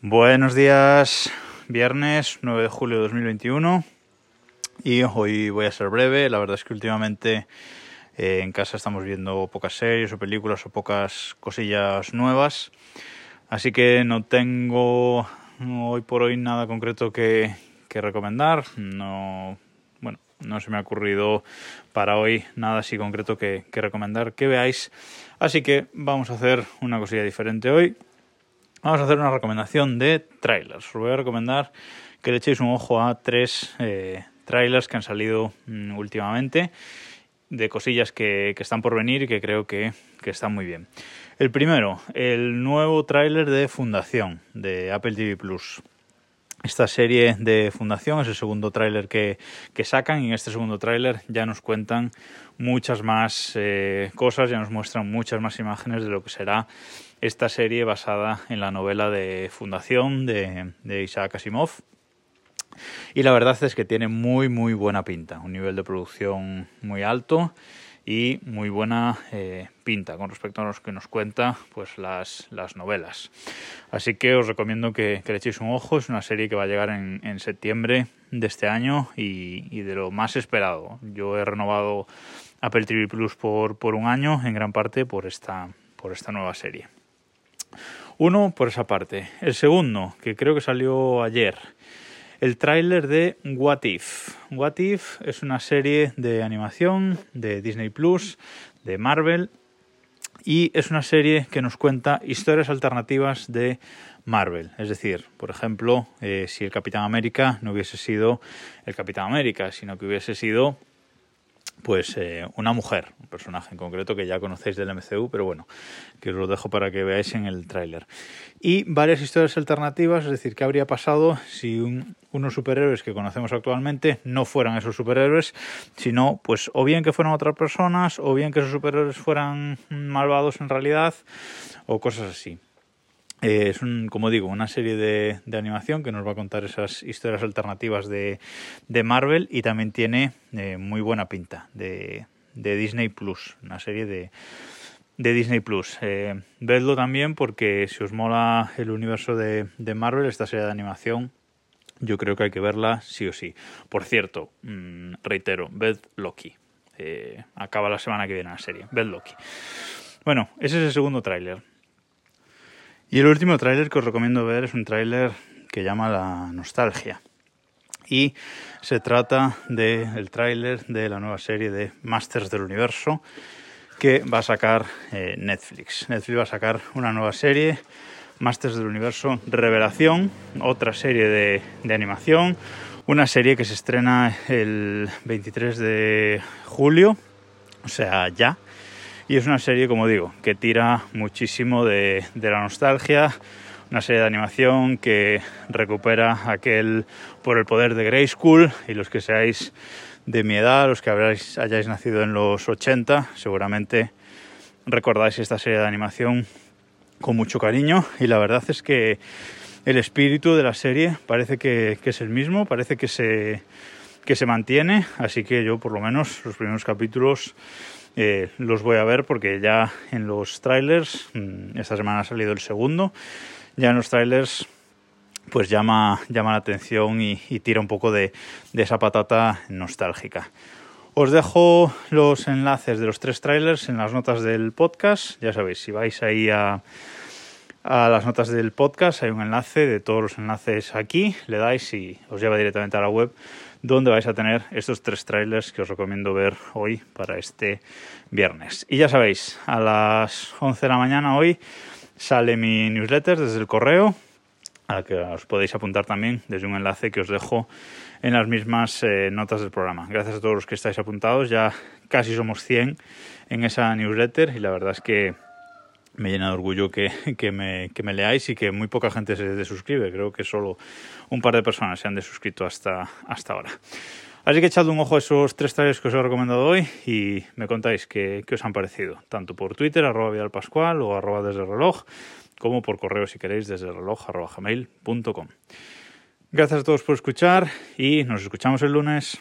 Buenos días, viernes 9 de julio de 2021 y hoy voy a ser breve. La verdad es que últimamente eh, en casa estamos viendo pocas series o películas o pocas cosillas nuevas, así que no tengo hoy por hoy nada concreto que, que recomendar. No, bueno, no se me ha ocurrido para hoy nada así concreto que, que recomendar que veáis, así que vamos a hacer una cosilla diferente hoy Vamos a hacer una recomendación de trailers. Os voy a recomendar que le echéis un ojo a tres eh, trailers que han salido mm, últimamente de cosillas que, que, están por venir y que creo que, que, están muy bien. El primero, el nuevo tráiler de Fundación de Apple TV Plus. Esta serie de Fundación es el segundo tráiler que, que, sacan y en este segundo tráiler ya nos cuentan muchas más eh, cosas, ya nos muestran muchas más imágenes de lo que será esta serie basada en la novela de Fundación de, de Isaac Asimov. Y la verdad es que tiene muy muy buena pinta, un nivel de producción muy alto y muy buena eh, pinta con respecto a los que nos cuenta pues las, las novelas. Así que os recomiendo que, le echéis un ojo, es una serie que va a llegar en, en septiembre de este año y, y, de lo más esperado. Yo he renovado Apple TV Plus por, por un año, en gran parte por esta, por esta nueva serie. Uno, por esa parte. El segundo, que creo que salió ayer, el tráiler de What If. What If es una serie de animación de Disney Plus, de Marvel, y es una serie que nos cuenta historias alternativas de Marvel. Es decir, por ejemplo, eh, si el Capitán América no hubiese sido el Capitán América, sino que hubiese sido pues eh, una mujer, un personaje en concreto que ya conocéis del MCU, pero bueno, que os lo dejo para que veáis en el tráiler. Y varias historias alternativas, es decir, qué habría pasado si un, unos superhéroes que conocemos actualmente no fueran esos superhéroes, sino pues o bien que fueran otras personas, o bien que esos superhéroes fueran malvados en realidad, o cosas así. Eh, es, un, como digo, una serie de, de, animación que nos va a contar esas historias alternativas de, de Marvel y también tiene eh, muy buena pinta de, de, Disney Plus, una serie de, de Disney Plus. Eh, vedlo también porque si os mola el universo de, de Marvel, esta serie de animación, yo creo que hay que verla sí o sí. Por cierto, mmm, reitero, ved Loki. Eh, acaba la semana que viene la serie. Ved Loki. Bueno, ese es el segundo tráiler. Y el último tráiler que os recomiendo ver es un tráiler que llama La Nostalgia. Y se trata del de tráiler de la nueva serie de Masters del Universo que va a sacar eh, Netflix. Netflix va a sacar una nueva serie, Masters del Universo Revelación, otra serie de, de animación, una serie que se estrena el 23 de julio, o sea, ya y es una serie, como digo, que tira muchísimo de, la nostalgia, una serie de animación que recupera aquel por el poder de Grey School y los que seáis de mi edad, los que habráis, hayáis nacido en los 80, seguramente recordáis esta serie de animación con mucho cariño. Y la verdad es que el espíritu de la serie parece que, que es el mismo, parece que se, que se mantiene, así que yo por lo menos los primeros capítulos eh, los voy a ver porque ya en los trailers, mm, esta semana ha salido el segundo, ya en los trailers pues llama, llama la atención y, tira un poco de, de, esa patata nostálgica. Os dejo los enlaces de los tres trailers en las notas del podcast. Ya sabéis, si vais ahí a, a las notas del podcast hay un enlace de todos los enlaces aquí, le dais y os lleva directamente a la web donde vais a tener estos tres trailers que os recomiendo ver hoy para este viernes. Y ya sabéis, a las 11 de la mañana hoy sale mi newsletter desde el correo, a la que os podéis apuntar también desde un enlace que os dejo en las mismas eh, notas del programa. Gracias a todos los que estáis apuntados, ya casi somos 100 en esa newsletter y la verdad es que me llena de orgullo que, me, leáis y que muy poca gente se desuscribe. Creo que solo un par de personas se han desuscrito hasta, hasta ahora. Así que echad un ojo a esos tres trailers que os he recomendado hoy y me contáis qué, qué os han parecido, tanto por Twitter, arroba Vidal Pascual o arroba desde el reloj, como por correo si queréis desde el reloj arroba gmail.com. Gracias a todos por escuchar y nos escuchamos el lunes.